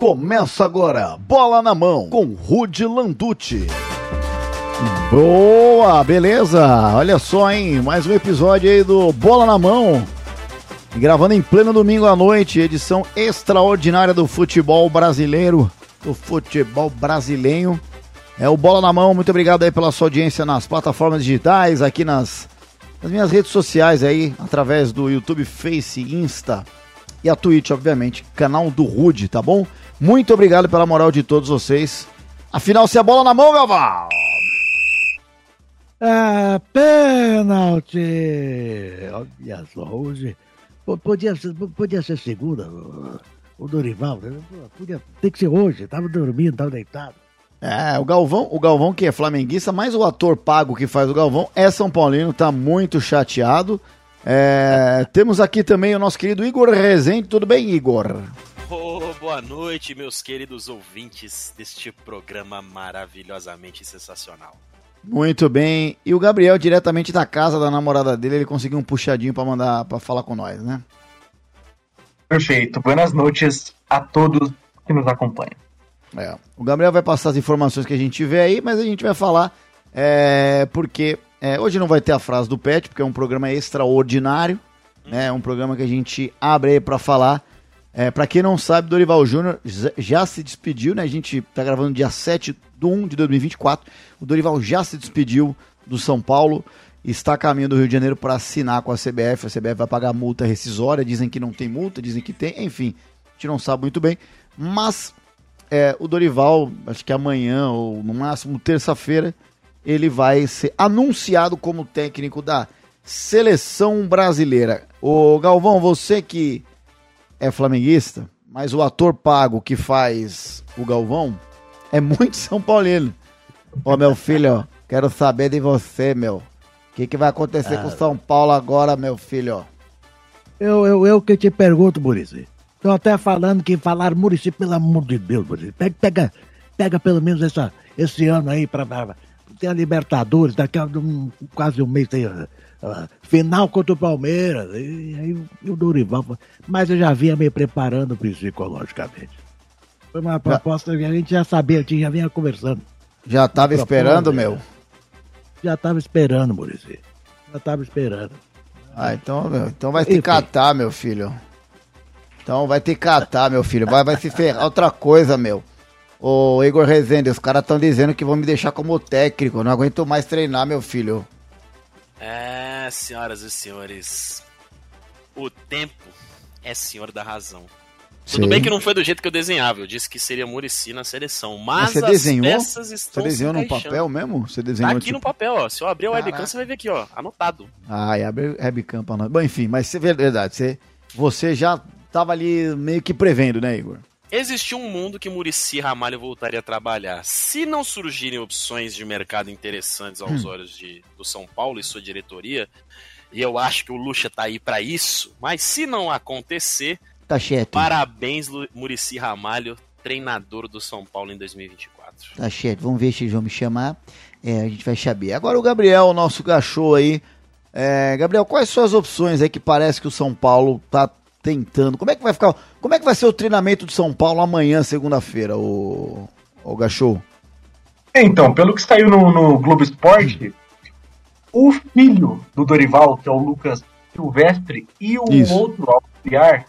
Começa agora, bola na mão, com Rude Landucci. Boa, beleza? Olha só, hein? Mais um episódio aí do Bola na Mão. Gravando em pleno domingo à noite, edição extraordinária do futebol brasileiro. Do futebol brasileiro. É o Bola na Mão. Muito obrigado aí pela sua audiência nas plataformas digitais, aqui nas, nas minhas redes sociais aí, através do YouTube, Face, Insta e a Twitch, obviamente, canal do Rude, tá bom? Muito obrigado pela moral de todos vocês. Afinal, se a bola na mão, Galvão! Ah, pênalti! Olha só, hoje. Podia ser, podia ser segunda, o Dorival. Né? Podia, tem que ser hoje, tava dormindo, tava deitado. É, o Galvão, o Galvão que é flamenguista, mas o ator pago que faz o Galvão é São Paulino, tá muito chateado. É, temos aqui também o nosso querido Igor Rezende. Tudo bem, Igor? Oh, boa noite, meus queridos ouvintes deste programa maravilhosamente sensacional. Muito bem. E o Gabriel, diretamente da casa da namorada dele, ele conseguiu um puxadinho para mandar para falar com nós, né? Perfeito. Boas noites a todos que nos acompanham. É. O Gabriel vai passar as informações que a gente tiver aí, mas a gente vai falar é, porque é, hoje não vai ter a frase do Pet, porque é um programa extraordinário, né? É um programa que a gente abre aí para falar. É, para quem não sabe, Dorival Júnior já se despediu, né? A gente tá gravando dia 7 de 1 de 2024. O Dorival já se despediu do São Paulo, está a caminho do Rio de Janeiro para assinar com a CBF. A CBF vai pagar multa rescisória, dizem que não tem multa, dizem que tem, enfim, a gente não sabe muito bem. Mas é, o Dorival, acho que amanhã ou no máximo terça-feira, ele vai ser anunciado como técnico da seleção brasileira. O Galvão, você que é flamenguista, mas o ator pago que faz o Galvão é muito São Paulino. Ô meu filho, quero saber de você, meu. O que, que vai acontecer ah. com São Paulo agora, meu filho? Eu, eu, eu que te pergunto, Murici. Estão até falando que falaram, Murici, pelo amor de Deus, Murici. Pega, pega, pega pelo menos essa, esse ano aí pra, pra tem a Libertadores, daqui a um, quase um mês tem final contra o Palmeiras, e aí e o Dorival. Mas eu já vinha me preparando psicologicamente. Foi uma proposta que a gente já sabia, a gente já vinha conversando. Já estava esperando, meu? Já estava esperando, Murici. Já estava esperando. Ah, então, meu, então vai ter que catar, meu filho. Então vai ter que catar, meu filho. Vai, vai se ferrar. Outra coisa, meu. Ô Igor Rezende, os caras estão dizendo que vão me deixar como técnico. Não aguento mais treinar, meu filho. É, senhoras e senhores. O tempo é senhor da razão. Tudo Sim. bem que não foi do jeito que eu desenhava. Eu disse que seria Murici na seleção. Mas, mas você desenhou? peças estão Você desenhou no papel mesmo? Você desenhou tá aqui tipo... no papel, ó. Se eu abrir o Caraca. webcam, você vai ver aqui, ó. Anotado. Ah, e abre o webcam pra nós. Bom, enfim, mas é verdade. Você, você já tava ali meio que prevendo, né, Igor? Existiu um mundo que Murici Ramalho voltaria a trabalhar. Se não surgirem opções de mercado interessantes aos hum. olhos de, do São Paulo e sua diretoria, e eu acho que o Lucha tá aí para isso, mas se não acontecer, tá cheto. parabéns Murici Ramalho, treinador do São Paulo em 2024. Tá cheto, vamos ver se eles vão me chamar, é, a gente vai saber. Agora o Gabriel, o nosso cachorro aí, é, Gabriel, quais são as opções aí que parece que o São Paulo tá tentando. Como é que vai ficar? Como é que vai ser o treinamento de São Paulo amanhã, segunda-feira, o, o Gachou? Então, pelo que saiu no, no Globo Esporte, o filho do Dorival, que é o Lucas Silvestre, e o Isso. outro auxiliar,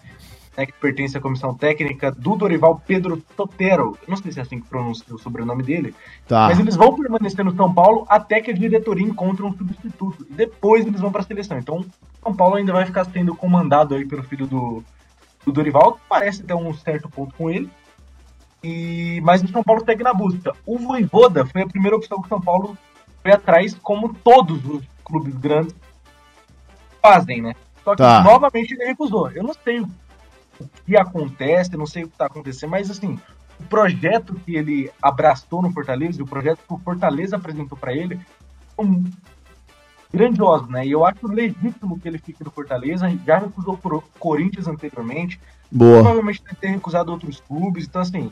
né, que pertence à comissão técnica do Dorival, Pedro Totero. não sei se é assim que pronuncia o sobrenome dele. Tá. Mas eles vão permanecer no São Paulo até que a diretoria encontre um substituto. E depois eles vão para a seleção. Então, São Paulo ainda vai ficar sendo comandado aí pelo filho do, do Dorival, que parece ter um certo ponto com ele. E, mas o São Paulo segue na busca. O Voivoda foi a primeira opção que o São Paulo foi atrás, como todos os clubes grandes fazem, né? Só que tá. novamente ele recusou. Eu não sei o que acontece, não sei o que está acontecendo, mas assim, o projeto que ele abraçou no Fortaleza, o projeto que o Fortaleza apresentou para ele, são grandiosos, né? E eu acho legítimo que ele fique no Fortaleza, já recusou por Corinthians anteriormente, Boa. provavelmente deve ter recusado outros clubes, então assim,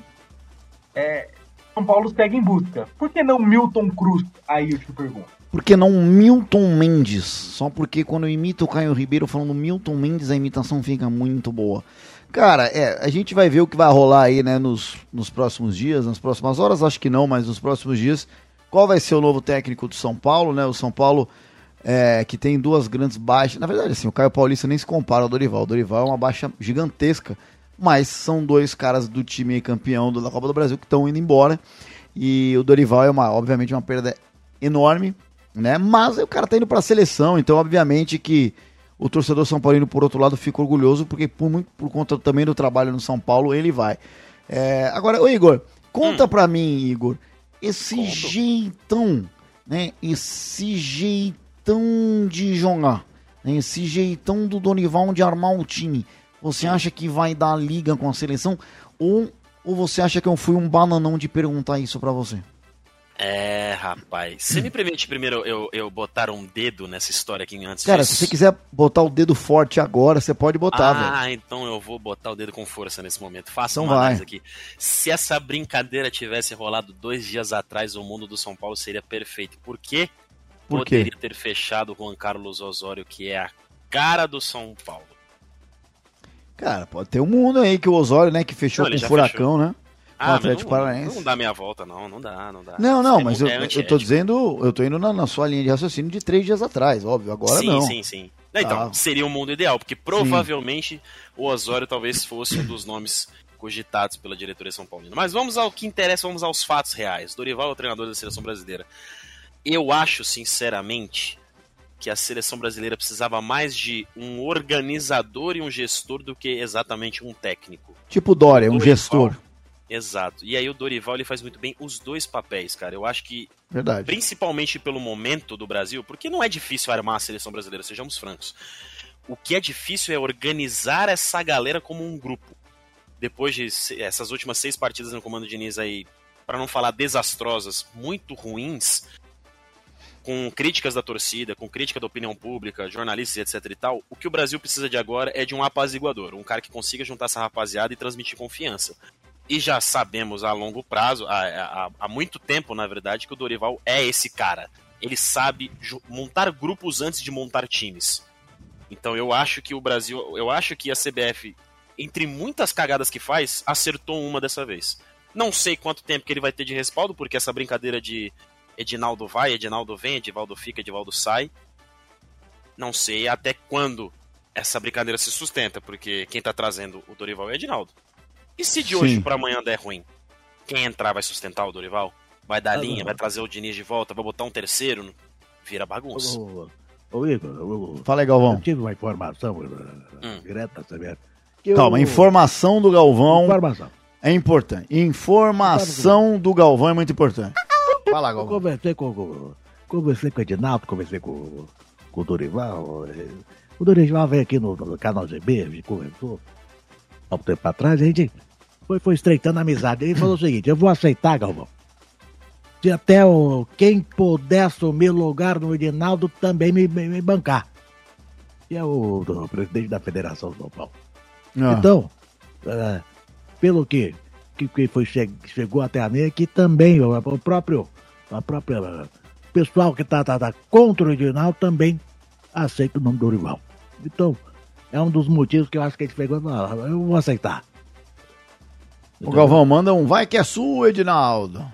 é, São Paulo segue em busca. Por que não Milton Cruz? Aí eu te pergunto. Por que não Milton Mendes? Só porque quando eu imito o Caio Ribeiro falando Milton Mendes, a imitação fica muito boa. Cara, é, a gente vai ver o que vai rolar aí, né, nos, nos próximos dias, nas próximas horas, acho que não, mas nos próximos dias. Qual vai ser o novo técnico do São Paulo, né? O São Paulo é, que tem duas grandes baixas. Na verdade, assim, o Caio Paulista nem se compara ao Dorival. O Dorival é uma baixa gigantesca, mas são dois caras do time campeão da Copa do Brasil que estão indo embora. E o Dorival é uma, obviamente, uma perda enorme, né? Mas o cara tá indo para a seleção, então obviamente que o torcedor São Paulino, por outro lado, fica orgulhoso, porque por, muito, por conta também do trabalho no São Paulo, ele vai. É, agora, ô Igor, conta hum. pra mim, Igor, esse Conto. jeitão, né? Esse jeitão de jogar, né? esse jeitão do Donival de armar o time. Você acha que vai dar liga com a seleção? Ou, ou você acha que eu fui um bananão de perguntar isso pra você? É, rapaz. Você me permite primeiro eu, eu botar um dedo nessa história aqui antes Cara, disso? se você quiser botar o dedo forte agora, você pode botar, velho. Ah, então eu vou botar o dedo com força nesse momento. Faça então uma análise aqui. Se essa brincadeira tivesse rolado dois dias atrás, o mundo do São Paulo seria perfeito. Por quê? Por Poderia quê? ter fechado com o Carlos Osório, que é a cara do São Paulo. Cara, pode ter um mundo aí que o Osório, né, que fechou Não, com o Furacão, fechou. né? Ah, Atlético não, Paranaense. Não dá meia volta, não, não dá, não dá. Não, não, é, mas eu, eu tô dizendo, eu tô indo na, na, sua linha de raciocínio de três dias atrás, óbvio, agora sim, não. Sim, sim, sim. Então, ah. seria o um mundo ideal, porque provavelmente sim. o Osório talvez fosse um dos nomes cogitados pela diretoria São Paulina. Mas vamos ao que interessa, vamos aos fatos reais. Dorival é o treinador da seleção brasileira. Eu acho, sinceramente, que a seleção brasileira precisava mais de um organizador e um gestor do que exatamente um técnico. Tipo Dória, um gestor. Exato. E aí o Dorival ele faz muito bem os dois papéis, cara. Eu acho que Verdade. principalmente pelo momento do Brasil, porque não é difícil armar a seleção brasileira, sejamos francos. O que é difícil é organizar essa galera como um grupo. Depois de essas últimas seis partidas no comando de Diniz aí, para não falar desastrosas, muito ruins, com críticas da torcida, com crítica da opinião pública, jornalistas etc e tal, o que o Brasil precisa de agora é de um apaziguador, um cara que consiga juntar essa rapaziada e transmitir confiança. E já sabemos a longo prazo, há, há, há muito tempo, na verdade, que o Dorival é esse cara. Ele sabe montar grupos antes de montar times. Então eu acho que o Brasil, eu acho que a CBF, entre muitas cagadas que faz, acertou uma dessa vez. Não sei quanto tempo que ele vai ter de respaldo, porque essa brincadeira de Edinaldo vai, Edinaldo vem, Edivaldo fica, Edivaldo sai. Não sei até quando essa brincadeira se sustenta, porque quem tá trazendo o Dorival é Edinaldo. E se de hoje para amanhã der ruim? Quem entrar vai sustentar o Dorival? Vai dar ah, linha, não. vai trazer o Diniz de volta, vai botar um terceiro? Vira bagunça. Ô, ô, ô Igor, Fala aí, Galvão. Eu tive uma informação hum. direta, sabe? Calma, informação do Galvão. Informação. É importante. Informação do Galvão é muito importante. Fala, Galvão. Eu conversei com, conversei com o Edinaldo, conversei com, com o Dorival. Eh, o Dorival veio aqui no, no canal GB, a gente conversou há um tempo atrás, a gente foi, foi estreitando a amizade. Ele falou o seguinte: eu vou aceitar, Galvão. Se até o, quem puder assumir lugar no Edinaldo também me, me, me bancar. E é o, o, presidente da Federação de São Paulo. Ah. Então, é, pelo que, que, que foi, chegou até a mim, que também o, o próprio a própria pessoal que está tá, tá contra o Edinaldo também aceita o nome do Dorival. Então, é um dos motivos que eu acho que a gente pegou e falou, eu vou aceitar. O Galvão manda um vai que é sua, Edinaldo.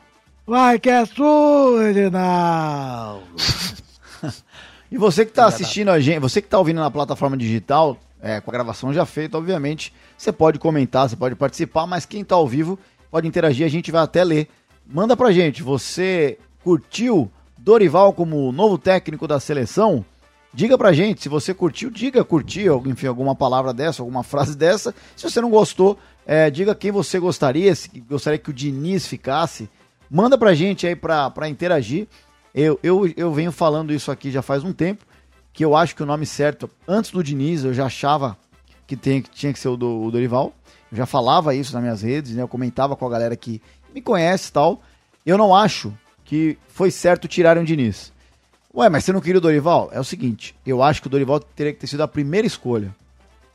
Vai que é sua, Edinaldo. e você que está assistindo a gente, você que está ouvindo na plataforma digital, é, com a gravação já feita, obviamente, você pode comentar, você pode participar, mas quem está ao vivo pode interagir, a gente vai até ler. Manda pra gente, você curtiu Dorival como novo técnico da seleção? Diga pra gente, se você curtiu, diga curtiu, enfim, alguma palavra dessa, alguma frase dessa. Se você não gostou, é, diga quem você gostaria, se gostaria que o Diniz ficasse. Manda pra gente aí pra, pra interagir. Eu, eu, eu venho falando isso aqui já faz um tempo, que eu acho que o nome certo, antes do Diniz, eu já achava que, tem, que tinha que ser o, do, o Dorival. Eu já falava isso nas minhas redes, né? Eu comentava com a galera que me conhece e tal. Eu não acho que foi certo tirarem o Diniz. Ué, mas você não queria o Dorival? É o seguinte, eu acho que o Dorival teria que ter sido a primeira escolha.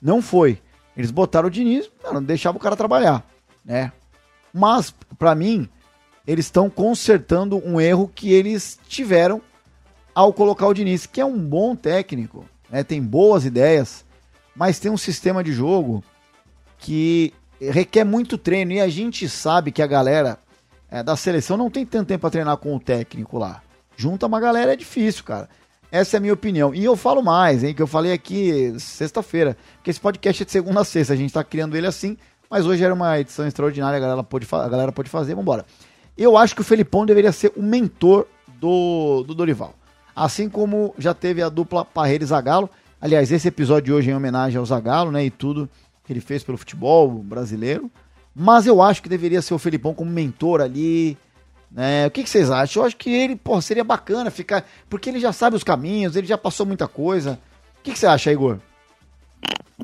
Não foi. Eles botaram o Diniz, não deixava o cara trabalhar, né? Mas, para mim, eles estão consertando um erro que eles tiveram ao colocar o Diniz, que é um bom técnico, né? tem boas ideias, mas tem um sistema de jogo que requer muito treino e a gente sabe que a galera é, da seleção não tem tanto tempo para treinar com o técnico lá. Junta uma galera é difícil, cara. Essa é a minha opinião. E eu falo mais, hein, que eu falei aqui sexta-feira, que esse podcast é de segunda a sexta, a gente tá criando ele assim, mas hoje era uma edição extraordinária, a galera pode, a galera pode fazer, vambora. Eu acho que o Felipão deveria ser o mentor do, do Dorival. Assim como já teve a dupla Parreira e Zagalo. Aliás, esse episódio de hoje é em homenagem ao Zagalo, né, e tudo que ele fez pelo futebol brasileiro. Mas eu acho que deveria ser o Felipão como mentor ali, né? O que, que, vocês acham? Eu acho que ele, pô, seria bacana ficar. Porque ele já sabe os caminhos, ele já passou muita coisa. O que, que você acha, Igor?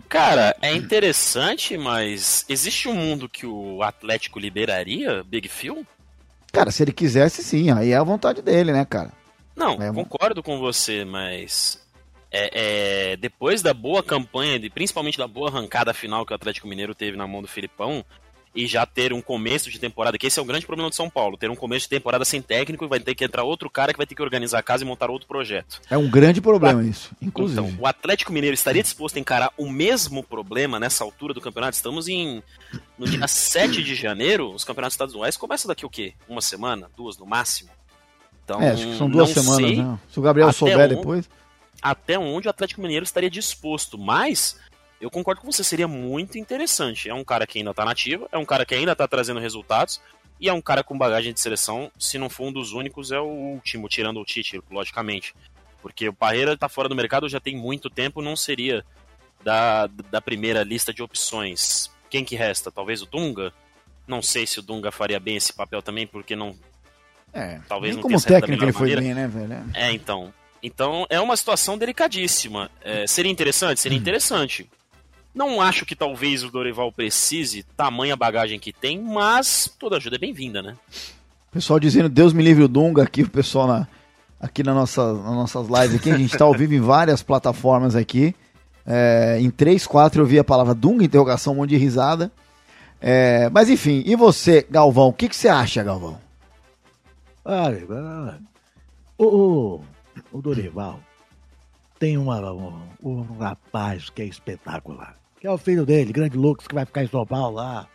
Cara, é interessante, mas existe um mundo que o Atlético liberaria, Big Phil? Cara, se ele quisesse, sim, aí é a vontade dele, né, cara? Não, é... concordo com você, mas é, é, depois da boa campanha, de, principalmente da boa arrancada final que o Atlético Mineiro teve na mão do Filipão, e já ter um começo de temporada, que esse é o grande problema do São Paulo, ter um começo de temporada sem técnico e vai ter que entrar outro cara que vai ter que organizar a casa e montar outro projeto. É um grande problema isso, inclusive. Então, o Atlético Mineiro estaria disposto a encarar o mesmo problema nessa altura do campeonato? Estamos em no dia 7 de janeiro, os campeonatos estaduais começam daqui o quê? Uma semana, duas no máximo? Então, é, acho que são duas semanas, né? Se o Gabriel souber onde, depois. Até onde o Atlético Mineiro estaria disposto, mas eu concordo com você, seria muito interessante. É um cara que ainda está nativa, é um cara que ainda está trazendo resultados, e é um cara com bagagem de seleção, se não for um dos únicos, é o último, tirando o Tite, logicamente. Porque o Parreira está fora do mercado já tem muito tempo, não seria da, da primeira lista de opções. Quem que resta? Talvez o Dunga? Não sei se o Dunga faria bem esse papel também, porque não. É, talvez não como técnico ele foi bem, né, velho? É, então. Então é uma situação delicadíssima. É, seria interessante? Seria interessante. Não acho que talvez o Dorival precise, tamanha bagagem que tem, mas toda ajuda é bem-vinda, né? Pessoal dizendo Deus me livre o Dunga aqui, o pessoal na, aqui na nossa, nas nossas lives aqui. A gente está ao vivo em várias plataformas aqui. É, em três, quatro eu vi a palavra Dunga, interrogação, um monte de risada. É, mas enfim, e você, Galvão? O que, que você acha, Galvão? Olha, o, o, o Dorival tem uma, um, um rapaz que é espetacular que é o filho dele, grande Lucas, que vai ficar em São Paulo lá.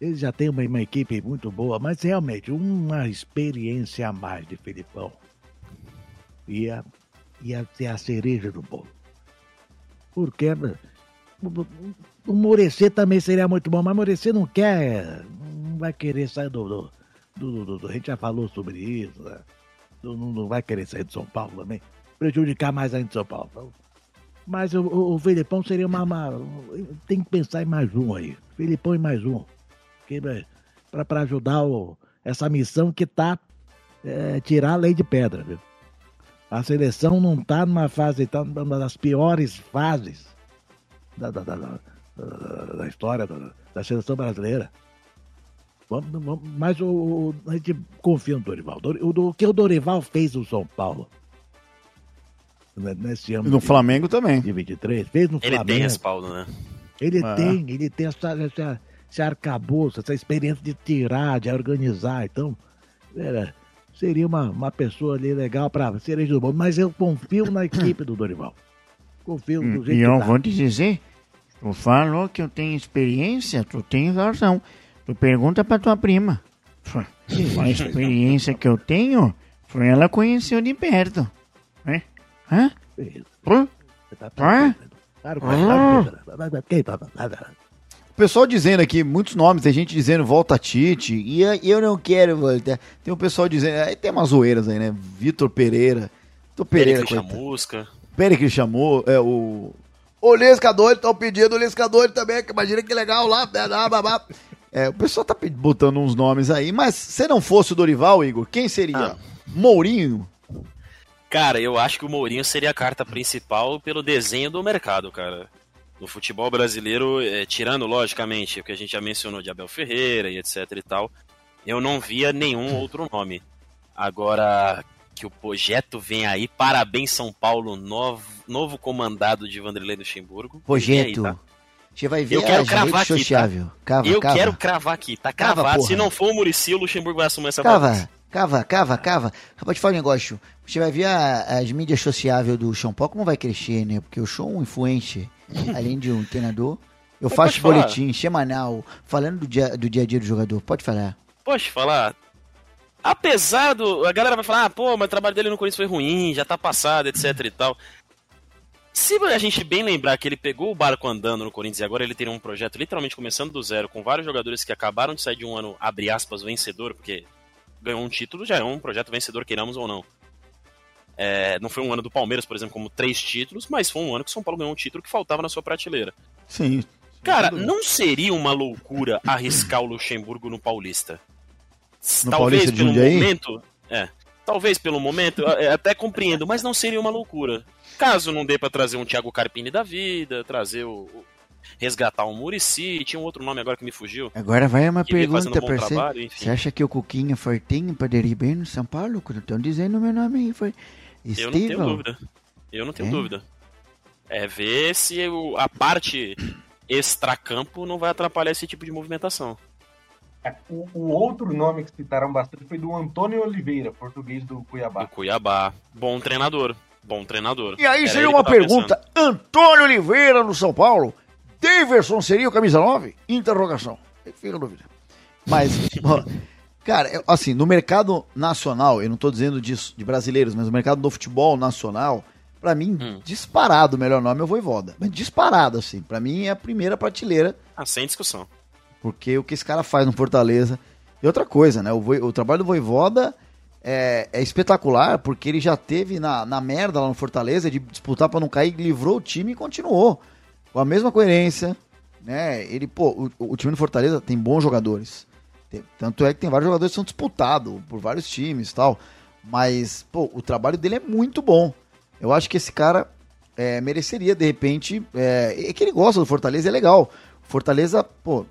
Ele já tem uma, uma equipe muito boa, mas realmente uma experiência a mais de Filipão. Ia, ia ser a cereja do bolo. Porque o Morecer também seria muito bom, mas Morecer não quer, não vai querer sair do, do, do, do, do a gente já falou sobre isso, né? não, não, vai querer sair de São Paulo também, prejudicar mais ainda São Paulo. Mas o, o, o Felipão seria uma, uma, Tem que pensar em mais um aí. Felipão e mais um. Para ajudar o, essa missão que tá é, tirar a lei de pedra, viu? A seleção não tá numa fase, tá numa das piores fases da, da, da, da, história da, seleção brasileira. Vamos, vamos, mas o, a gente confia no Dorival. O, o que o Dorival fez no São Paulo nesse ano. E no de, Flamengo também. De 23, fez no ele Flamengo. Ele tem respaldo, né? Ele é. tem, ele tem essa, essa, esse arcabouço, essa experiência de tirar, de organizar. Então, era, seria uma, uma pessoa ali legal para cereja do bom. Mas eu confio na equipe do Dorival. Confio no jeito E eu vou te dizer, tu falou que eu tenho experiência, tu tens razão. Tu pergunta pra tua prima. A experiência que eu tenho foi ela conheceu de perto. Né? Hã? Hã? Hã? O pessoal dizendo aqui, muitos nomes, tem gente dizendo volta Tite, e eu não quero voltar. Tem um pessoal dizendo, aí tem umas zoeiras aí, né? Vitor Pereira. Vitor Pereira. Péricles Chamusca. Péricles chamou, é o. O Lisca doido, estão pedindo o Lisca doido também, que imagina que legal lá. É, o pessoal tá botando uns nomes aí, mas se não fosse o Dorival, Igor, quem seria? Ah. Mourinho? Cara, eu acho que o Mourinho seria a carta principal pelo desenho do mercado, cara. No futebol brasileiro, é, tirando, logicamente, o que a gente já mencionou de Abel Ferreira e etc e tal, eu não via nenhum outro nome. Agora que o projeto vem aí, parabéns São Paulo, novo, novo comandado de Vanderlei Luxemburgo. Projeto. Aí, tá? Você vai ver eu quero cravar aqui, tá? Cava, eu cava. quero cravar aqui, tá cravado. Se não for o Murici, o Luxemburgo vai assumir essa Cava, cava, cava, cava. Acabou de falar um negócio. Você vai ver a, as mídias sociáveis do Paulo como vai crescer, né? Porque o show é um influente, além de um treinador, Eu faço boletim semanal, falando do dia, do dia a dia do jogador. Pode falar. Pode falar? Apesar do. A galera vai falar, ah, pô, mas o trabalho dele no Corinthians foi ruim, já tá passado, etc e tal. Se a gente bem lembrar que ele pegou o barco andando no Corinthians e agora ele teria um projeto literalmente começando do zero, com vários jogadores que acabaram de sair de um ano, abre aspas, vencedor, porque ganhou um título, já é um projeto vencedor, queiramos ou não. É, não foi um ano do Palmeiras, por exemplo, como três títulos, mas foi um ano que o São Paulo ganhou um título que faltava na sua prateleira. Sim. Cara, não seria uma loucura arriscar o Luxemburgo no Paulista? No talvez Paulista pelo momento. É. Talvez pelo momento, até compreendo, mas não seria uma loucura. Caso não dê para trazer um Thiago Carpini da vida, trazer o, o resgatar o Murici, tinha um outro nome agora que me fugiu. Agora vai uma pergunta para você. Você acha que o Cuquinha Fortinho poderia ir bem no São Paulo? Estão dizendo o meu nome aí, foi Estevão. Eu não tenho dúvida. Eu não tenho é? dúvida. É ver se a parte extracampo não vai atrapalhar esse tipo de movimentação. É, o, o, outro nome que citaram bastante foi do Antônio Oliveira, português do Cuiabá. Do Cuiabá. Bom treinador. Bom treinador. E aí seria uma pergunta: pensando. Antônio Oliveira no São Paulo? Daverson seria o camisa 9? Interrogação. Fica a dúvida. Mas, cara, assim, no mercado nacional, eu não estou dizendo disso de brasileiros, mas no mercado do futebol nacional, para mim, hum. disparado o melhor nome é o Voivoda. Mas disparado, assim. para mim é a primeira prateleira. Ah, sem discussão. Porque o que esse cara faz no Fortaleza. E outra coisa, né? O, o trabalho do Voivoda é, é, espetacular, porque ele já teve na, na merda lá no Fortaleza de disputar para não cair, livrou o time e continuou. Com a mesma coerência, né? Ele, pô, o, o time do Fortaleza tem bons jogadores. Tem, tanto é que tem vários jogadores que são disputados por vários times tal. Mas, pô, o trabalho dele é muito bom. Eu acho que esse cara é, mereceria, de repente. É, é que ele gosta do Fortaleza, é legal. Fortaleza, pô,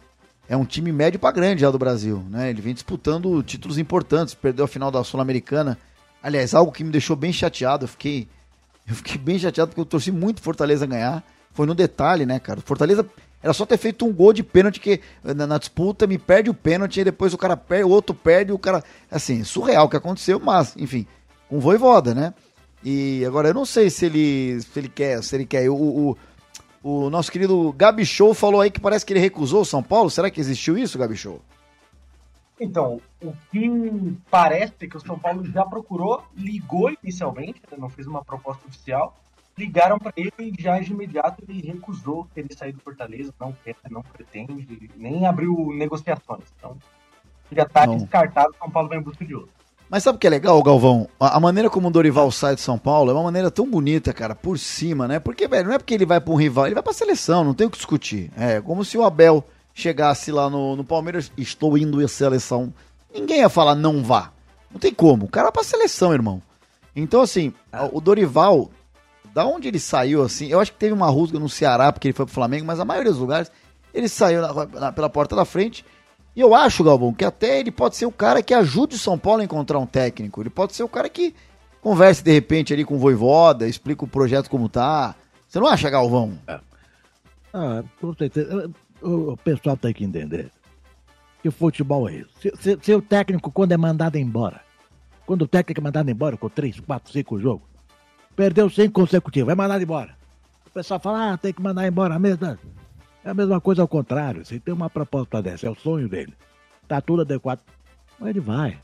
é um time médio para grande já do Brasil, né? Ele vem disputando títulos importantes, perdeu a final da Sul-Americana. Aliás, algo que me deixou bem chateado, eu fiquei eu fiquei bem chateado porque eu torci muito Fortaleza ganhar. Foi no detalhe, né, cara? Fortaleza era só ter feito um gol de pênalti que na, na disputa me perde o pênalti e depois o cara perde, o outro perde, o cara, assim, surreal o que aconteceu, mas enfim, com voivoda, né? E agora eu não sei se ele se ele quer, se ele quer o, o o nosso querido Gabi Show falou aí que parece que ele recusou o São Paulo. Será que existiu isso, Gabi Show? Então, o que parece é que o São Paulo já procurou, ligou inicialmente, né, não fez uma proposta oficial, ligaram para ele e já de imediato ele recusou querer sair do Fortaleza, não quer, não pretende, nem abriu negociações. Então, já está descartado, São Paulo vai em busca de outro. Mas sabe o que é legal, Galvão? A, maneira como o Dorival sai de São Paulo é uma maneira tão bonita, cara, por cima, né? Porque, velho, não é porque ele vai para um rival, ele vai pra seleção, não tem o que discutir. É como se o Abel chegasse lá no, no Palmeiras, estou indo em seleção. Ninguém ia falar não vá. Não tem como. O cara vai pra seleção, irmão. Então, assim, o Dorival, da onde ele saiu, assim, eu acho que teve uma rusga no Ceará, porque ele foi pro Flamengo, mas a maioria dos lugares, ele saiu na, na, pela porta da frente e eu acho, Galvão, que até ele pode ser o cara que ajude o São Paulo a encontrar um técnico. Ele pode ser o cara que converse de repente ali com o Voivoda, explica o projeto como tá. Você não acha, Galvão? É. Ah, com certeza. O, pessoal tem que entender que o futebol é isso. Se, se, se, o técnico, quando é mandado embora, quando o técnico é mandado embora com 3, 4, 5 jogos, perdeu 100 consecutivos, é mandado embora. O pessoal fala, ah, tem que mandar embora mesmo. É a mesma coisa ao contrário. Se tem uma proposta dessa, é o sonho dele. Tá tudo adequado. Mas ele vai.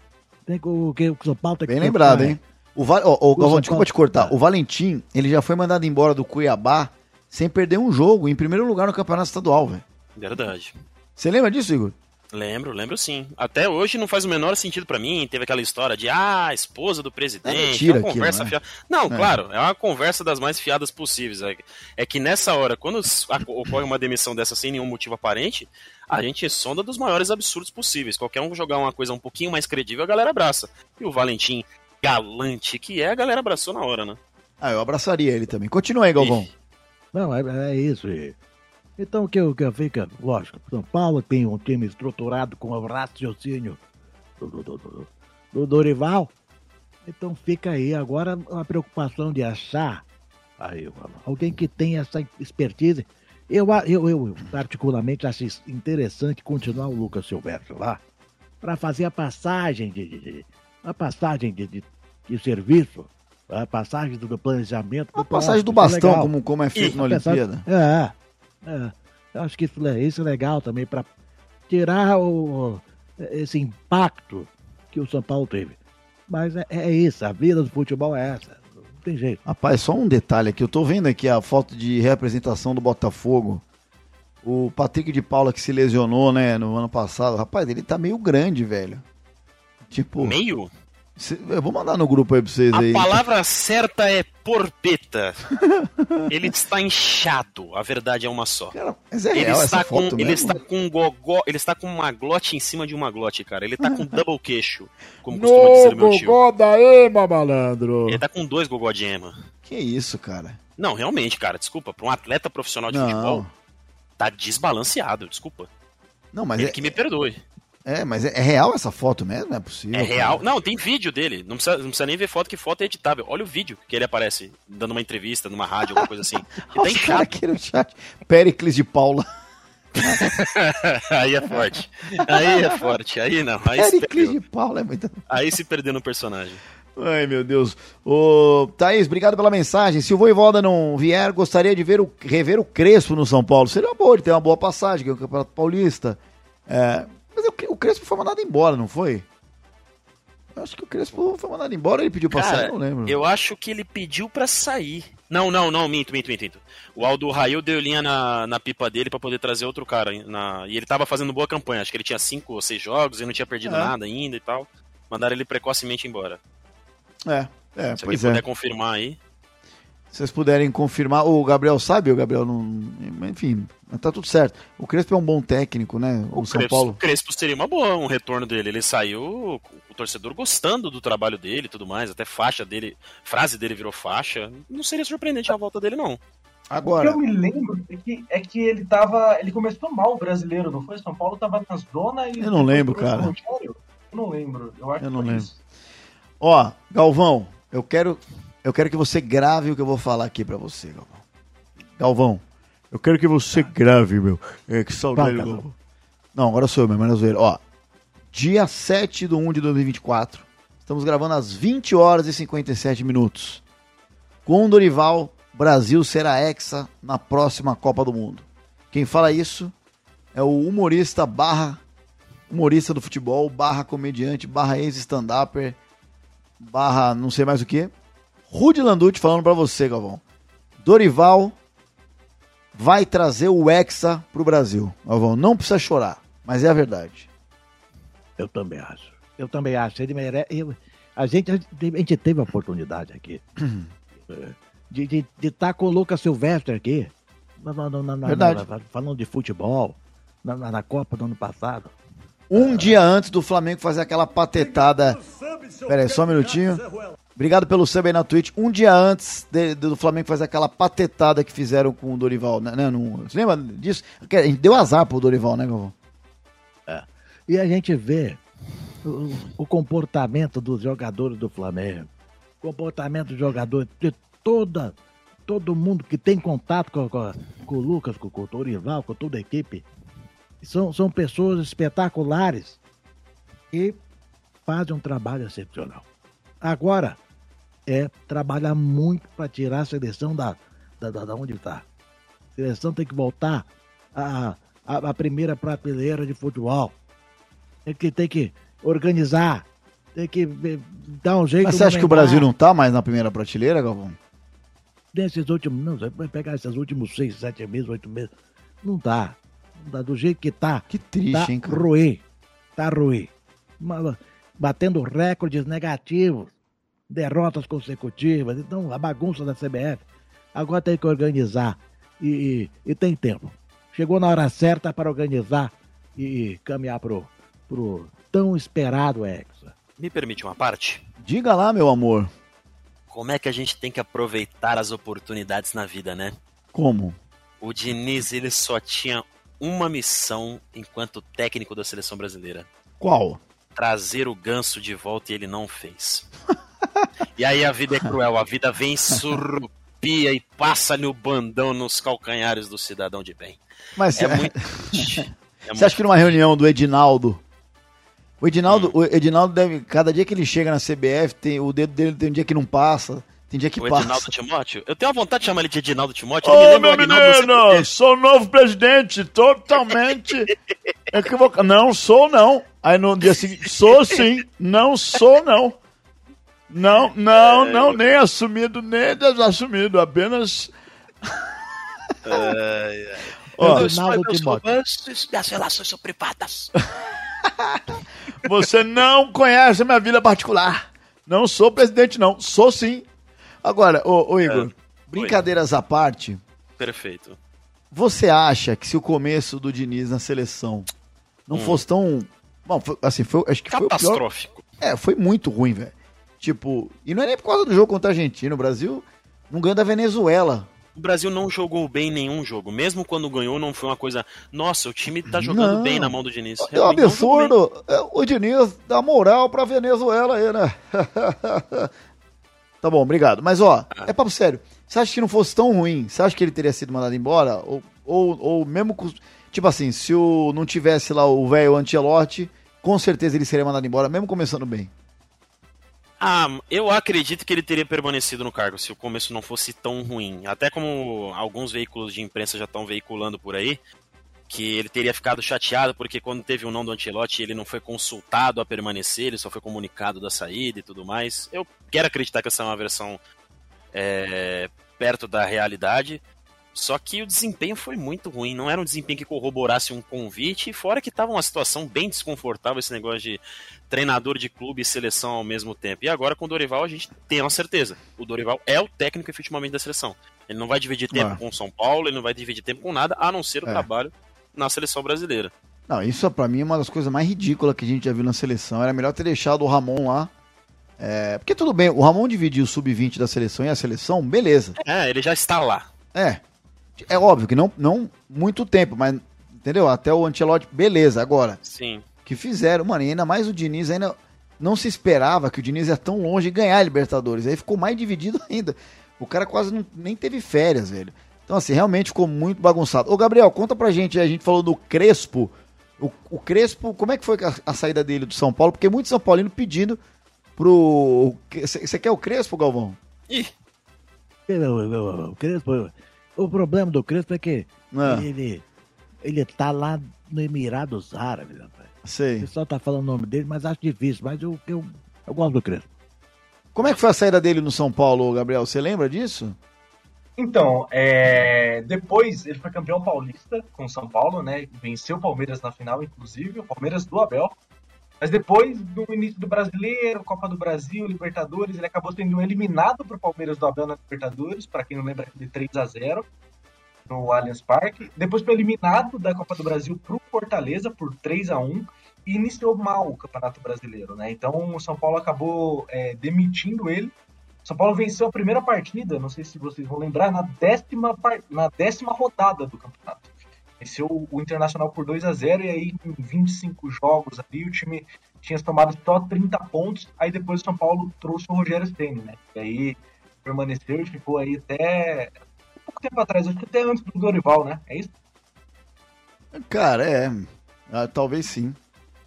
Tem que, o que o São Paulo tem Bem que lembrado, hein? O, Val, oh, oh, Galvão, desculpa te cortar. O Valentim, ele já foi mandado embora do Cuiabá sem perder um jogo, em primeiro lugar no campeonato estadual, velho. Verdade. Você lembra disso, Igor? Lembro, lembro sim. Até hoje não faz o menor sentido para mim. Teve aquela história de, ah, esposa do presidente. É mentira, é uma conversa aquilo, né? fiada. Não, é. claro, é uma conversa das mais fiadas possíveis. É, é que nessa hora, quando ocorre uma demissão dessa sem nenhum motivo aparente, a gente sonda dos maiores absurdos possíveis. Qualquer um jogar uma coisa um pouquinho mais credível, a galera abraça. E o Valentim, galante que é, a galera abraçou na hora, né? Ah, eu abraçaria ele também. Continua aí, Galvão. Não, é, é isso. Então, que, que fica, lógico, São Paulo tem um time estruturado com o raciocínio do, do, do, do Dorival. Então fica aí agora a preocupação de achar aí, alguém que tenha essa expertise. Eu, eu, eu particularmente acho interessante continuar o Lucas Silvestre lá para fazer a passagem de, de, a passagem de, de, de serviço, a passagem do planejamento. A passagem do bastão, como, como é feito e, na Olimpíada. É, é. Eu acho que isso, é, isso é legal também para tirar o, esse impacto que o São Paulo teve. Mas é, é isso, a vida do futebol é essa. Não tem jeito. Rapaz, só um detalhe aqui. Eu tô vendo aqui a foto de representação do Botafogo. O Patrick de Paula que se lesionou, né, no ano passado. Rapaz, ele tá meio grande, velho. Tipo. Meio? Eu vou mandar no grupo aí pra vocês a aí. A palavra certa é porpeta. ele está inchado, a verdade é uma só. Cara, mas é ele real está com, Ele está com um gogó, ele está com uma glote em cima de uma glote, cara. Ele está com double queixo, como no costuma dizer meu tio. gogó da Ema, malandro. Ele está com dois gogó de Ema. Que isso, cara? Não, realmente, cara, desculpa, para um atleta profissional de Não. futebol, tá desbalanceado, desculpa. Não, mas ele é... que me perdoe. É, mas é, é, real essa foto mesmo? Não é possível. É real. Não, tem vídeo dele. Não precisa, não precisa nem ver foto, que foto é editável. Olha o vídeo que ele aparece dando uma entrevista numa rádio, alguma coisa assim. Ele tá inchado. aqui no chat. Pericles de Paula. aí é forte. Aí é forte. Aí não. Aí Pericles de Paula é muito. Aí se perdeu no personagem. Ai, meu Deus. Ô, Thaís, obrigado pela mensagem. Se o Voivoda não vier, gostaria de ver o, rever o Crespo no São Paulo. Seria bom de ter uma boa passagem, que é o Campeonato Paulista. É, mas o Crespo foi mandado embora, não foi? Eu acho que o Crespo foi mandado embora, ele pediu pra Cara, sair, não lembro. Eu acho que ele pediu pra sair. Não, não, não, minto, minto, minto, minto. O Aldo Rail deu linha na, na pipa dele para poder trazer outro cara. Na, e ele tava fazendo boa campanha, acho que ele tinha cinco ou seis jogos e não tinha perdido é. nada ainda e tal. Mandaram ele precocemente embora. É, é, Se pois é. puder confirmar aí vocês puderem confirmar. O Gabriel sabe, o Gabriel não. Enfim, tá tudo certo. O Crespo é um bom técnico, né? O, o São Crespo, Paulo. O Crespo seria uma boa, um retorno dele. Ele saiu, o torcedor gostando do trabalho dele e tudo mais, até faixa dele, frase dele virou faixa. Não seria surpreendente a volta dele, não. Agora. O que eu me lembro é que, é que ele tava. Ele começou mal o brasileiro, não foi? São Paulo tava na zona e. Eu não lembro, cara. Eu não lembro. Eu acho eu não lembro. Isso. Ó, Galvão, eu quero eu quero que você grave o que eu vou falar aqui para você, Galvão. Galvão, eu quero que você tá. grave, meu. É, que saudade, Vai, Galvão. Não, agora sou eu, meu, mas zoeira. Ó, dia 7 de 1 de 2024, estamos gravando às 20 horas e 57 minutos. Com o Dorival, Brasil será hexa na próxima Copa do Mundo. Quem fala isso é o humorista barra humorista do futebol, barra comediante, barra ex-stand-upper, barra não sei mais o que, Rudy Landucci falando para você, Galvão. Dorival vai trazer o Hexa pro Brasil. Galvão, não precisa chorar, mas é a verdade. Eu também acho. Eu também acho. Ele merece. Eu, a, gente, a gente teve a oportunidade aqui de estar de, de tá com o Lucas Silvestre aqui. Na, na, na, verdade. falando de futebol, na, Copa do ano passado. Um dia antes do Flamengo fazer aquela patetada. Pera aí, só um minutinho. Obrigado pelo sub aí na Twitch. Um dia antes de, do Flamengo fazer aquela patetada que fizeram com o Dorival, né? né você lembra disso? A gente deu azar pro Dorival, né, Galvão? É. E a gente vê o, o, comportamento dos jogadores do Flamengo, comportamento dos jogadores de toda, todo mundo que tem contato com, com, com o Lucas, com, com o Dorival, com toda a equipe. São, são pessoas espetaculares e fazem um trabalho excepcional. Agora, é trabalhar muito para tirar a seleção da, da, da, onde está. A seleção tem que voltar à, à, à, primeira prateleira de futebol. Tem que, tem que organizar, tem que dar um jeito. Mas você acha que o Brasil não está mais na primeira prateleira, Galvão? Nesses últimos, não, você vai pegar esses últimos seis, sete meses, oito meses, não tá. Não tá do jeito que tá. Que triste, tá hein, cara? Ruim. Tá ruim. Batendo recordes negativos derrotas consecutivas. Então, a bagunça da CBF. Agora tem que organizar. E, e, e tem tempo. Chegou na hora certa para organizar e caminhar pro, pro tão esperado Hexa. Me permite uma parte? Diga lá, meu amor. Como é que a gente tem que aproveitar as oportunidades na vida, né? Como? O Diniz, ele só tinha uma missão enquanto técnico da seleção brasileira. Qual? Trazer o ganso de volta e ele não fez. E aí a vida é cruel, a vida vem surrupia e passa-lhe o bandão nos calcanhares do cidadão de bem. Mas é muito. É Você acha que numa reunião do Edinaldo o Edinaldo, hum. o Edinaldo deve, cada dia que ele chega na CBF, tem, o dedo dele tem um dia que não passa. Tem dia que o passa. Edinaldo Timóteo? Eu tenho a vontade de chamar ele de Edinaldo Timóteo. Ô, ele me meu menino, sou novo presidente, totalmente equivocado. Não sou, não. Aí no dia seguinte, sou sim, não sou, não. Não, não, não, nem assumido, nem desassumido, apenas... Ó, Meus Edinaldo pais, meus Timóteo. romances, minhas relações são privadas. Você não conhece a minha vida particular. Não sou presidente, não. Sou sim. Agora, ô, ô Igor, brincadeiras à parte, Perfeito. você acha que se o começo do Diniz na seleção não fosse tão. Bom, foi- assim, foi, acho que foi. Catastrófico. É, foi muito ruim, velho. Tipo, e não é nem por causa do jogo contra a Argentina. O Brasil não ganha da Venezuela. O Brasil não jogou bem em nenhum jogo. Mesmo quando ganhou, não foi uma coisa. Nossa, o time tá jogando Não. bem na mão do Diniz. É um absurdo. O Diniz dá moral pra Venezuela aí, né? tá bom, obrigado. Mas, ó, é papo sério. Você acha que não fosse tão ruim? Você acha que ele teria sido mandado embora? Ou, ou, ou mesmo com... Tipo assim, se o, não tivesse lá o velho Ancelotti, com certeza ele seria mandado embora, mesmo começando bem. Ah, eu acredito que ele teria permanecido no cargo se o começo não fosse tão ruim. Até como alguns veículos de imprensa já estão veiculando por aí, que ele teria ficado chateado porque quando teve o não do Ancelotti ele não foi consultado a permanecer, ele só foi comunicado da saída e tudo mais. Eu quero acreditar que essa é uma versão é, perto da realidade. Só que o desempenho foi muito ruim, não era um desempenho que corroborasse um convite, e fora que estava uma situação bem desconfortável esse negócio de treinador de clube e seleção ao mesmo tempo. E agora com o Dorival a gente tem uma certeza. O Dorival é o técnico efetivamente da seleção. Ele não vai dividir tempo Ah. com o São Paulo, ele não vai dividir tempo com nada, a não ser o É. trabalho na seleção brasileira. Não, isso pra mim é uma das coisas mais ridículas que a gente já viu na seleção. Era melhor ter deixado o Ramon lá. É, porque tudo bem, o Ramon dividiu o sub-20 da seleção e a seleção, beleza. É, ele já está lá. É. É óbvio que não, não muito tempo, mas entendeu? Até o Ancelotti, beleza. Agora, Sim. que fizeram, mano, e ainda mais o Diniz, ainda não se esperava que o Diniz ia tão longe de ganhar a Libertadores. Aí ficou mais dividido ainda. O cara quase não, nem teve férias, velho. Então, assim, realmente ficou muito bagunçado. Ô, Gabriel, conta pra gente, a gente falou do Crespo. O, o Crespo, como é que foi a, a saída dele do São Paulo? Porque muitos São Paulinos pedindo pro. Você quer o Crespo, Galvão? Ih, O, o- o Crespo, o problema do Crespo é que Ah, ele, ele tá lá no Emirados Árabes, rapaz. O sei. pessoal tá falando o nome dele, mas acho difícil. Mas eu, eu, eu gosto do Crespo. Como é que foi a saída dele no São Paulo, Gabriel? Você lembra disso? Então, é, depois ele foi campeão paulista com o São Paulo, né? Venceu o Palmeiras na final, inclusive, o Palmeiras do Abel. Mas depois, no início do Brasileiro, Copa do Brasil, Libertadores, ele acabou sendo eliminado pro Palmeiras do Abel na Libertadores, para quem não lembra, de 3 a 0 no Allianz Parque. Depois foi eliminado da Copa do Brasil pro Fortaleza por 3 a 1 e iniciou mal o Campeonato Brasileiro, né? Então o São Paulo acabou é, demitindo ele são Paulo venceu a primeira partida, não sei se vocês vão lembrar, na décima, na décima rodada do campeonato. Venceu o- Internacional por 2 a 0 e aí em 25 jogos ali o time tinha tomado só 30 pontos, aí depois o São Paulo trouxe o Rogério Ceni, né? E aí permaneceu e ficou aí até pouco tempo atrás, acho que até antes do Dorival, né? É isso? Cara, é. Ah, talvez sim.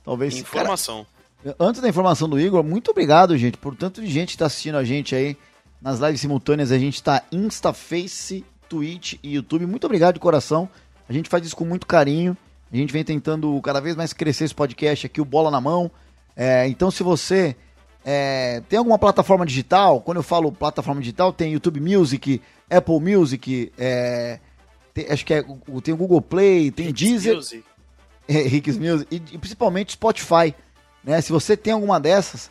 Talvez sim. Cara, informação. Antes da informação do Igor, muito obrigado, gente, por tanto de gente que tá assistindo a gente aí nas lives simultâneas. A gente tá Insta, Face, Twitch e YouTube. Muito obrigado de coração. A gente faz isso com muito carinho. A gente vem tentando cada vez mais crescer esse podcast aqui, o Bola na Mão. É, então, se você é, tem alguma plataforma digital, quando eu falo plataforma digital, tem YouTube Music, Apple Music, é, tem- acho que é, tem o Google Play, tem Deezer. Music. É, Rick's Music e, e principalmente Spotify, né? Se você tem alguma dessas,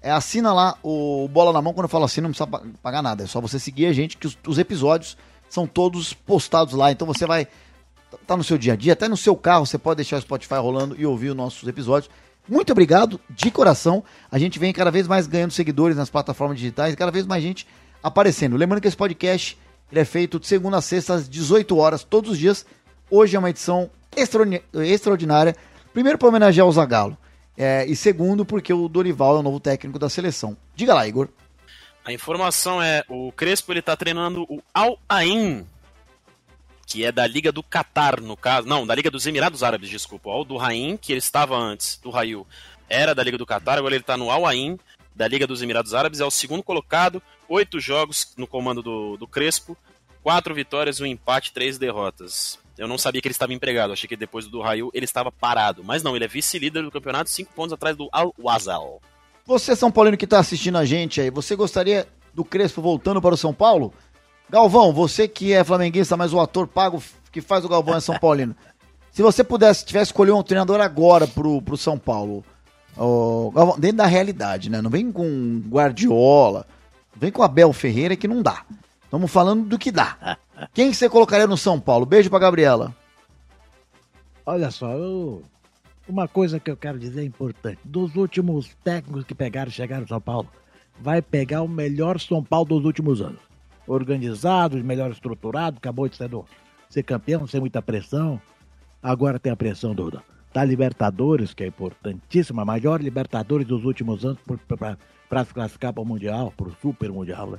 é, assina lá o Bola na Mão. Quando eu falo assim, não precisa pa- pagar nada. É só você seguir a gente, que os, os episódios são todos postados lá. Então você vai tá no seu dia a dia, até no seu carro, você pode deixar o Spotify rolando e ouvir os nossos episódios. Muito obrigado, de coração. A gente vem cada vez mais ganhando seguidores nas plataformas digitais, cada vez mais gente aparecendo. Lembrando que esse podcast ele é feito de segunda a sexta às 18 horas, todos os dias. Hoje é uma edição extraordi- extraordinária. Primeiro, para homenagear o Zagallo. É, e segundo, porque o Dorival é o novo técnico da seleção. Diga lá, Igor. A informação é, o Crespo ele tá treinando o Al Ain, que é da Liga do Catar, no caso. Não, da Liga dos Emirados Árabes, desculpa. O do Rain, que ele estava antes do Raio, era da Liga do Catar, agora ele tá no Al Ain, da Liga dos Emirados Árabes, é o segundo colocado, oito jogos no comando do, do Crespo, quatro vitórias, um empate, três derrotas. Eu não sabia que ele estava empregado, achei que depois do Raio ele estava parado. Mas não, ele é vice-líder do campeonato, cinco pontos atrás do Al-Wazal. Você, São Paulino, que está assistindo a gente aí, você gostaria do Crespo voltando para o São Paulo? Galvão, você que é flamenguista, mas o ator pago que faz o Galvão é São Paulino. Se você pudesse, tivesse escolher um treinador agora pro, pro São Paulo, oh, Galvão, dentro da realidade, né? Não vem com Guardiola, vem com Abel Ferreira que não dá. Estamos falando do que dá. Quem você colocaria no São Paulo? Beijo pra Gabriela. Olha só, eu... uma coisa que eu quero dizer é importante. Dos últimos técnicos que pegaram e chegaram no São Paulo, vai pegar o melhor São Paulo dos últimos anos. Organizado, melhor estruturado, acabou de ser, do, ser campeão, sem muita pressão. Agora tem a pressão do, da Libertadores, que é importantíssima, a maior Libertadores dos últimos anos para se classificar para o Mundial, para o Super Mundial. Né?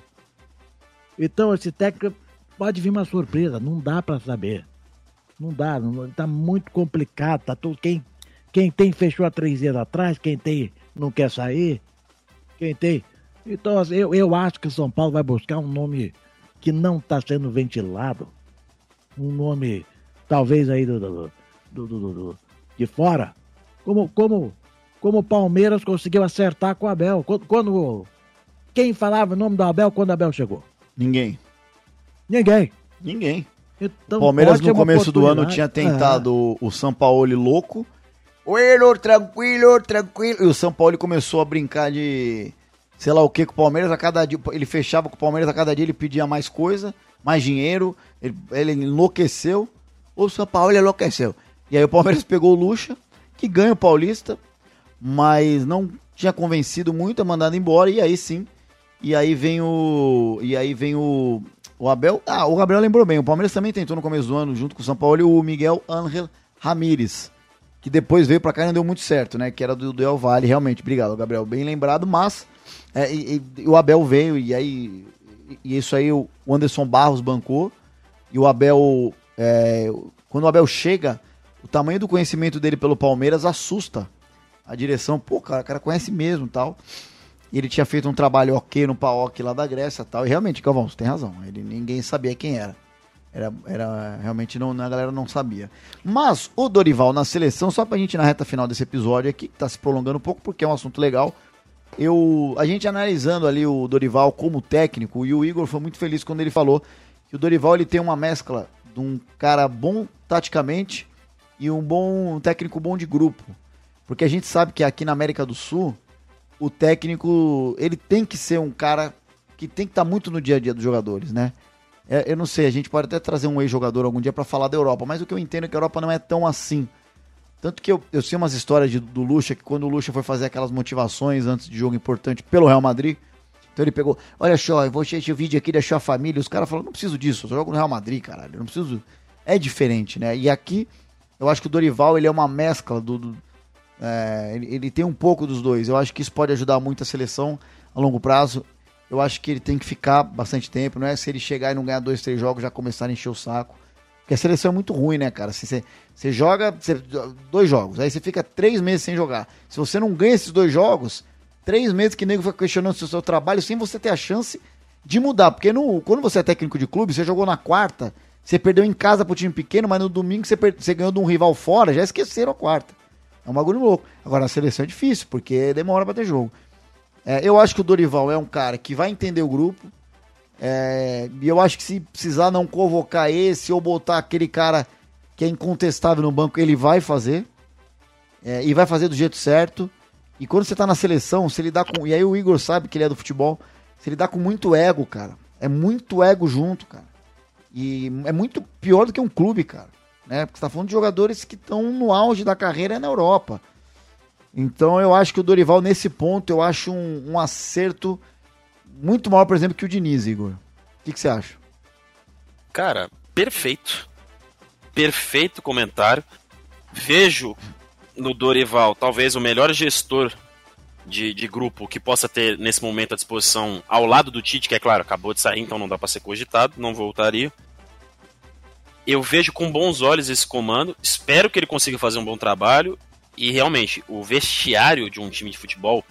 Então, esse técnico pode vir uma surpresa, não dá para saber. Não dá, não, tá muito complicado, tá tudo, quem, quem tem fechou há três dias atrás, quem tem não quer sair, quem tem. Então, assim, eu, eu acho que o São Paulo vai buscar um nome que não está sendo ventilado, um nome talvez aí do, do, do, do, de fora, como, como, como o Palmeiras conseguiu acertar com o Abel. Quando, quando, quem falava o nome do Abel quando o Abel chegou? Ninguém. Ninguém. Ninguém. Então, Palmeiras no começo do ano tinha tentado é. o São Paulo louco. Bueno, tranquilo, tranquilo. E o São Paulo começou a brincar de sei lá o que com o Palmeiras. A cada dia ele fechava com o Palmeiras, a cada dia ele pedia mais coisa, mais dinheiro. Ele, ele enlouqueceu. O São Paulo enlouqueceu. E aí o Palmeiras pegou o Lucha, que ganha o Paulista, mas não tinha convencido muito, a mandado embora. E aí sim. E aí vem o. E aí vem o o Abel. Ah, o Gabriel lembrou bem. O Palmeiras também tentou no começo do ano, junto com o São Paulo, o Miguel Ángel Ramírez. Que depois veio pra cá e não deu muito certo, né? Que era do, do El Vale, realmente. Obrigado, Gabriel. Bem lembrado, mas. É, e, e, o Abel veio, e aí. E isso aí o Anderson Barros bancou. E o Abel. É, quando o Abel chega, o tamanho do conhecimento dele pelo Palmeiras assusta a direção. Pô, cara, o cara conhece mesmo tal. E ele tinha feito um trabalho ok no PAOK lá da Grécia tal. E realmente, Calvão, você tem razão. Ele, ninguém sabia quem era. Era, era realmente não, a galera não sabia. Mas o Dorival na seleção, só pra gente ir na reta final desse episódio aqui, que tá se prolongando um pouco porque é um assunto legal. Eu, a gente analisando ali o Dorival como técnico, e o Igor foi muito feliz quando ele falou que o Dorival ele tem uma mescla de um cara bom taticamente e um bom um técnico bom de grupo. Porque a gente sabe que aqui na América do Sul, o técnico, ele tem que ser um cara que tem que estar tá muito no dia a dia dos jogadores, né? É, eu não sei, a gente pode até trazer um ex-jogador algum dia para falar da Europa, mas o que eu entendo é que a Europa não é tão assim. Tanto que eu, eu sei umas histórias de, do Lucha, que quando o Lucha foi fazer aquelas motivações antes de jogo importante pelo Real Madrid, então ele pegou, olha só, eu vou assistir esse vídeo aqui, deixar a família, os caras falaram, não preciso disso, eu jogo no Real Madrid, caralho, não preciso... É diferente, né? E aqui, eu acho que o Dorival, ele é uma mescla do, do é, ele, ele, tem um pouco dos dois. Eu acho que isso pode ajudar muito a seleção a longo prazo. Eu acho que ele tem que ficar bastante tempo. Não é se ele chegar e não ganhar dois, três jogos já começar a encher o saco. Porque a seleção é muito ruim, né, cara? Você, você joga você, dois jogos, aí você fica três meses sem jogar. Se você não ganha esses dois jogos, três meses que nego fica questionando o seu trabalho sem você ter a chance de mudar. Porque no, quando você é técnico de clube, você jogou na quarta, você perdeu em casa pro time pequeno, mas no domingo você, você ganhou de um rival fora, já esqueceram a quarta. É um bagulho louco. Agora, a seleção é difícil, porque demora pra ter jogo. É, eu acho que o Dorival é um cara que vai entender o grupo. É, e eu acho que se precisar não convocar esse ou botar aquele cara que é incontestável no banco, ele vai fazer. É, e vai fazer do jeito certo. E quando você tá na seleção, se ele dá com. E aí o Igor sabe que ele é do futebol. Se ele dá com muito ego, cara. É muito ego junto, cara. E é muito pior do que um clube, cara né? Porque você está falando de jogadores que estão no auge da carreira na Europa. Então eu acho que o Dorival, nesse ponto, eu acho um, um acerto muito maior, por exemplo, que o Diniz, Igor. O que, você acha? Cara, perfeito. Perfeito comentário. Vejo no Dorival talvez o melhor gestor de, de, grupo que possa ter nesse momento à disposição ao lado do Tite, que é claro, acabou de sair, então não dá para ser cogitado, não voltaria eu vejo com bons olhos esse comando, espero que ele consiga fazer um bom trabalho e realmente o vestiário de um time de futebol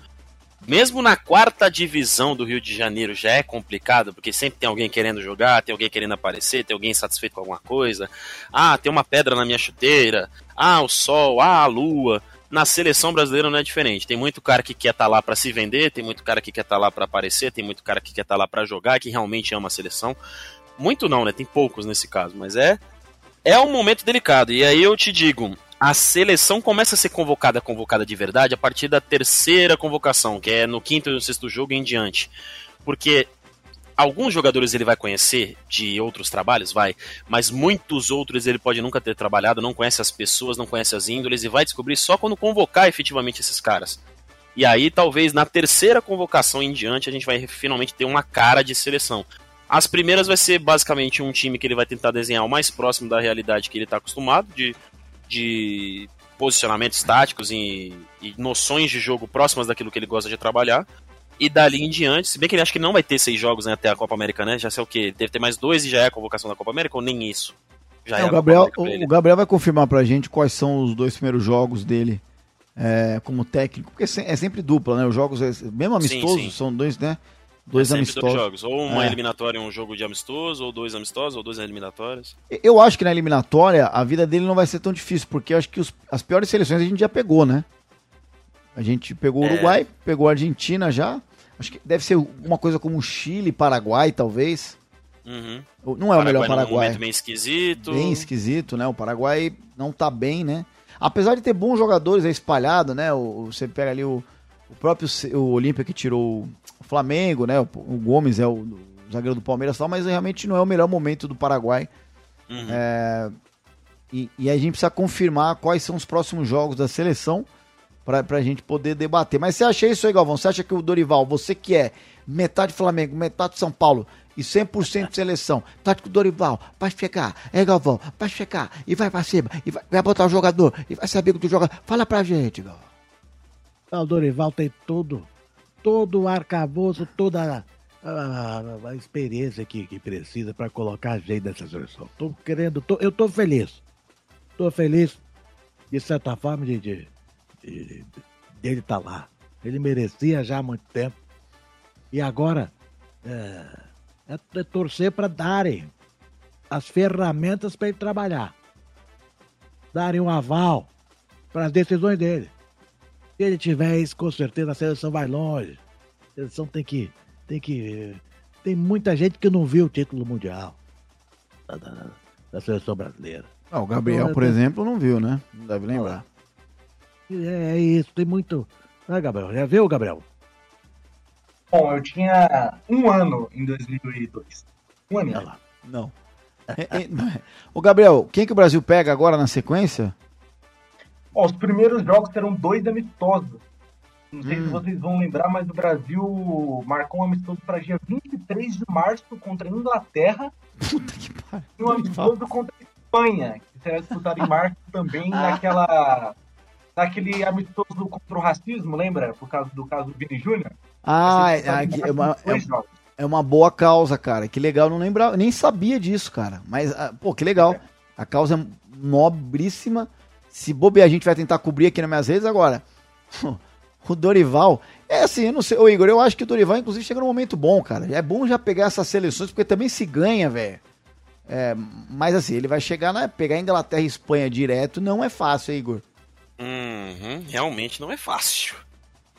mesmo na quarta divisão do Rio de Janeiro já é complicado, porque sempre tem alguém querendo jogar, tem alguém querendo aparecer, tem alguém satisfeito com alguma coisa. Ah, tem uma pedra na minha chuteira. Ah, o sol, ah, a lua. Na seleção brasileira não é diferente. Tem muito cara que quer estar tá lá para se vender, tem muito cara que quer estar tá lá para aparecer, tem muito cara que quer estar tá lá para jogar, que realmente ama a seleção. Muito não, né? Tem poucos nesse caso, mas é é um momento delicado. E aí eu te digo, a seleção começa a ser convocada, convocada de verdade, a partir da terceira convocação, que é no quinto e no sexto jogo em diante. Porque alguns jogadores ele vai conhecer de outros trabalhos, vai, mas muitos outros ele pode nunca ter trabalhado, não conhece as pessoas, não conhece as índoles e vai descobrir só quando convocar efetivamente esses caras. E aí, talvez na terceira convocação em diante, a gente vai finalmente ter uma cara de seleção. As primeiras vai ser basicamente um time que ele vai tentar desenhar o mais próximo da realidade que ele está acostumado, de de posicionamentos táticos e, e, noções de jogo próximas daquilo que ele gosta de trabalhar. E dali em diante, se bem que ele acha que não vai ter seis jogos né, até a Copa América, né? Já sei o quê? Deve ter mais dois e já é a convocação da Copa América ou nem isso? Já é, é o, Gabriel, o Gabriel vai confirmar pra gente quais são os dois primeiros jogos dele é, como técnico, porque é sempre dupla, né? Os jogos, é, mesmo amistosos, sim, sim. são dois, né? Dois é amistosos. Dois jogos. Ou uma é. eliminatória e um jogo de amistoso, ou dois amistosos, ou dois eliminatórios. Eu acho que na eliminatória a vida dele não vai ser tão difícil, porque eu acho que os, as piores seleções a gente já pegou, né? A gente pegou o é. Uruguai, pegou a Argentina já. Acho que deve ser uma coisa como Chile, Paraguai, talvez. Uhum. Não é o melhor Paraguai. Um momento bem esquisito. Bem esquisito, né? O Paraguai não tá bem, né? Apesar de ter bons jogadores aí espalhado, né? O, você pega ali o, o próprio o Olímpia que tirou o Flamengo, né? O, o Gomes é o, o, zagueiro do Palmeiras tal, mas realmente não é o melhor momento do Paraguai. Uhum. É, e, e a gente precisa confirmar quais são os próximos jogos da seleção para a gente poder debater. Mas você acha isso aí, Galvão? Você acha que o Dorival, você que é metade Flamengo, metade São Paulo e 100% de seleção, tático Dorival, vai chegar, é Galvão, vai chegar e vai para cima, e vai, vai, botar o jogador, e vai saber que tu joga. Fala pra gente, Galvão. O Dorival tem tudo todo o arcabouço, toda a, a, experiência que, que precisa para colocar gente nessa seleção. Tô querendo, tô, eu tô feliz. Tô feliz, de certa forma, de, de, de, de ele estar tá lá. Ele merecia já há muito tempo. E agora é, é, é torcer para darem as ferramentas para ele trabalhar. Darem um aval para as decisões dele. Se ele tiver isso, com certeza a seleção vai longe. A seleção tem que. Tem que. Tem muita gente que não viu o título mundial da, da, da seleção brasileira. Ah, o Gabriel, então, por tem... exemplo, não viu, né? Não deve lembrar. É, é isso, tem muito. Ah, Gabriel, já viu, Gabriel? Bom, eu tinha um ano em 2002. Um ano. Não. não. É, é, o Gabriel, quem que o Brasil pega agora na sequência? Ó, os primeiros jogos serão dois amistosos. Não sei hum. se vocês vão lembrar, mas o Brasil marcou um amistoso para dia 23 de março contra a Inglaterra. Puta que pariu. E um amistoso contra a Espanha, que será disputado em março também, ah. naquela. Naquele amistoso contra o racismo, lembra? Por causa do caso do Vini Júnior? Ah, é, é, uma, é, é, uma boa causa, cara. Que legal, não lembrava, nem sabia disso, cara. Mas, ah, pô, que legal. A causa é nobríssima. Se bobear, a gente vai tentar cobrir aqui nas minhas redes agora. o Dorival. É assim, eu não sei. Ô Igor, eu acho que o Dorival, inclusive, chega num momento bom, cara. É bom já pegar essas seleções, porque também se ganha, velho. É, mas assim, ele vai chegar na. Pegar Inglaterra e Espanha direto não é fácil, hein, Igor? Uhum, realmente não é fácil.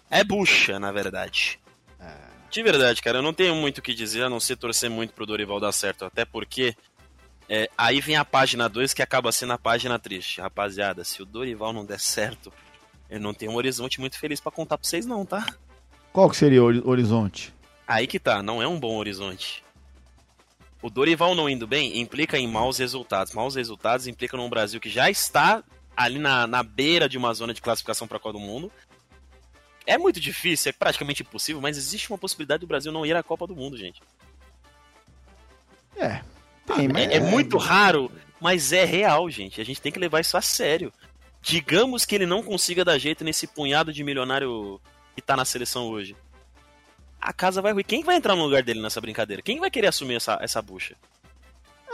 É bucha, na verdade. É. De verdade, cara, eu não tenho muito o que dizer, a não ser torcer muito pro Dorival dar certo. Até porque é, aí vem a página 2 que acaba sendo a página triste. Rapaziada, se o Dorival não der certo, eu não tenho um horizonte muito feliz para contar pra vocês, não, tá? Qual que seria o horizonte? Aí que tá, não é um bom horizonte. O Dorival não indo bem implica em maus resultados. Maus resultados implica num Brasil que já está ali na, na beira de uma zona de classificação para a Copa do Mundo. É muito difícil, é praticamente impossível, mas existe uma possibilidade do Brasil não ir à Copa do Mundo, gente. É, tem, é, é muito raro, mas é real, gente. A gente tem que levar isso a sério. Digamos que ele não consiga dar jeito nesse punhado de milionário que tá na seleção hoje. A casa vai ruir. Quem vai entrar no lugar dele nessa brincadeira? Quem vai querer assumir essa, essa bucha?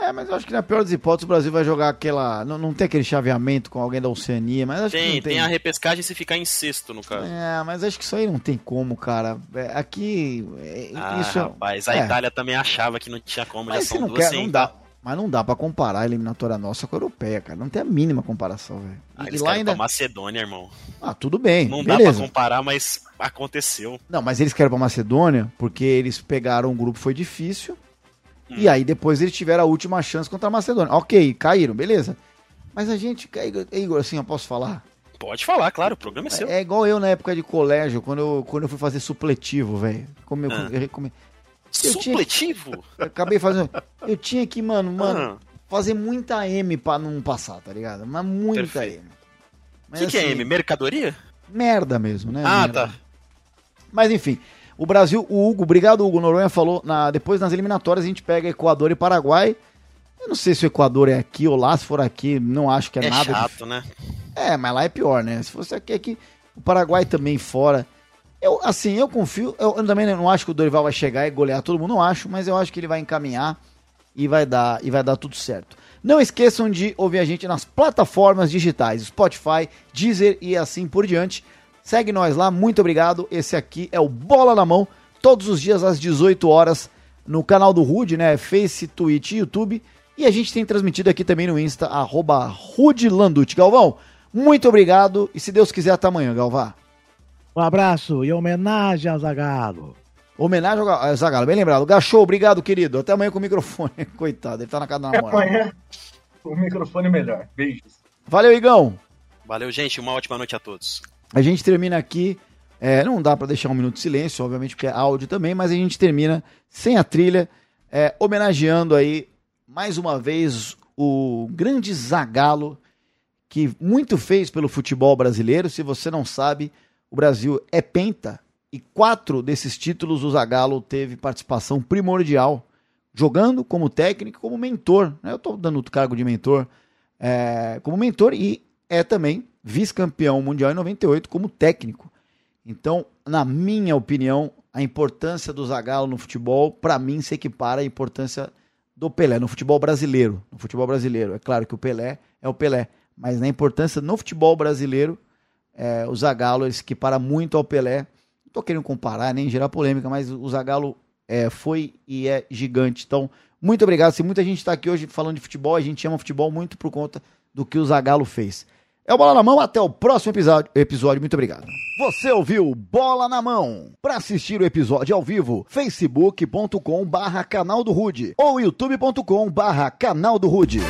É, mas eu acho que na pior das hipóteses o Brasil vai jogar aquela. Não, não tem aquele chaveamento com alguém da Oceania, mas acho tem, que tem. Tem a repescagem se ficar em sexto, no caso. É, mas acho que isso aí não tem como, cara. É, aqui. É, ah, isso, rapaz, a é. Itália também achava que não tinha como, mas já são não duas quer, não dá. Mas não dá pra comparar a eliminatória nossa com a europeia, cara. Não tem a mínima comparação, velho. Ah, e lá ainda... pra Macedônia, irmão. Ah, tudo bem. Não beleza. dá pra comparar, mas aconteceu. Não, mas eles querem pra Macedônia porque eles pegaram um grupo foi difícil. Hum. E aí depois eles tiveram a última chance contra a Macedônia. Ok, caíram, beleza. Mas a gente, Igor, assim, eu posso falar? Pode falar, claro, o programa é seu. É, igual eu na época de colégio, quando eu, quando eu fui fazer supletivo, velho. Como eu, ah. eu, eu, Supletivo? Tinha, acabei fazendo. Eu tinha que, mano, mano, ah. fazer muita M pra não passar, tá ligado? Mas muita Perfeito. M. O que, assim, que é assim, M? Mercadoria? Merda mesmo, né? Ah, merda. tá. Mas enfim, o Brasil, o Hugo, obrigado Hugo Noronha falou, na, depois nas eliminatórias a gente pega Equador e Paraguai. Eu não sei se o Equador é aqui ou lá, se for aqui, não acho que é, é nada. É chato, de... né? É, mas lá é pior, né? Se fosse aqui, aqui, o Paraguai também fora. Eu, assim, eu confio, eu, eu também não acho que o Dorival vai chegar e golear todo mundo, não acho, mas eu acho que ele vai encaminhar e vai dar, e vai dar tudo certo. Não esqueçam de ouvir a gente nas plataformas digitais, Spotify, Deezer e assim por diante. Segue nós lá, muito obrigado. Esse aqui é o Bola na Mão, todos os dias às 18 horas no canal do Rude, né? Face, Twitch e YouTube. E a gente tem transmitido aqui também no Insta, arroba Rudelanducci. Galvão, muito obrigado. E se Deus quiser, até amanhã, Galvão. Um abraço e homenagem ao Zagalo. Homenagem ao Zagalo, bem lembrado. Gachou, obrigado, querido. Até amanhã com o microfone. Coitado, ele tá na casa da namorada. Amanhã o microfone melhor. Beijos. Valeu, Igão. Valeu, gente. Uma ótima noite a todos. A gente termina aqui. É, não dá para deixar um minuto de silêncio, obviamente, porque é áudio também, mas a gente termina sem a trilha, é, homenageando aí mais uma vez o grande Zagalo que muito fez pelo futebol brasileiro. Se você não sabe, o Brasil é penta e quatro desses títulos o Zagallo teve participação primordial, jogando como técnico, como mentor. Né? Eu estou dando o cargo de mentor é, como mentor e é também vice-campeão mundial em 98 como técnico. Então, na minha opinião, a importância do Zagallo no futebol, para mim, se equipara à importância do Pelé no futebol brasileiro. No futebol brasileiro, é claro que o Pelé é o Pelé, mas na importância no futebol brasileiro, é, o Zagallo ele se equipara muito ao Pelé. Não tô querendo comparar nem gerar polêmica, mas o Zagallo é, foi e é gigante. Então, muito obrigado. Se muita gente está aqui hoje falando de futebol, a gente ama futebol muito por conta do que o Zagallo fez. É o Bola na Mão, até o próximo episódio. Muito obrigado. Você ouviu Bola na Mão. Para assistir o episódio ao vivo, facebook.com barra canal do Rude ou youtube.com barra canal do Rude.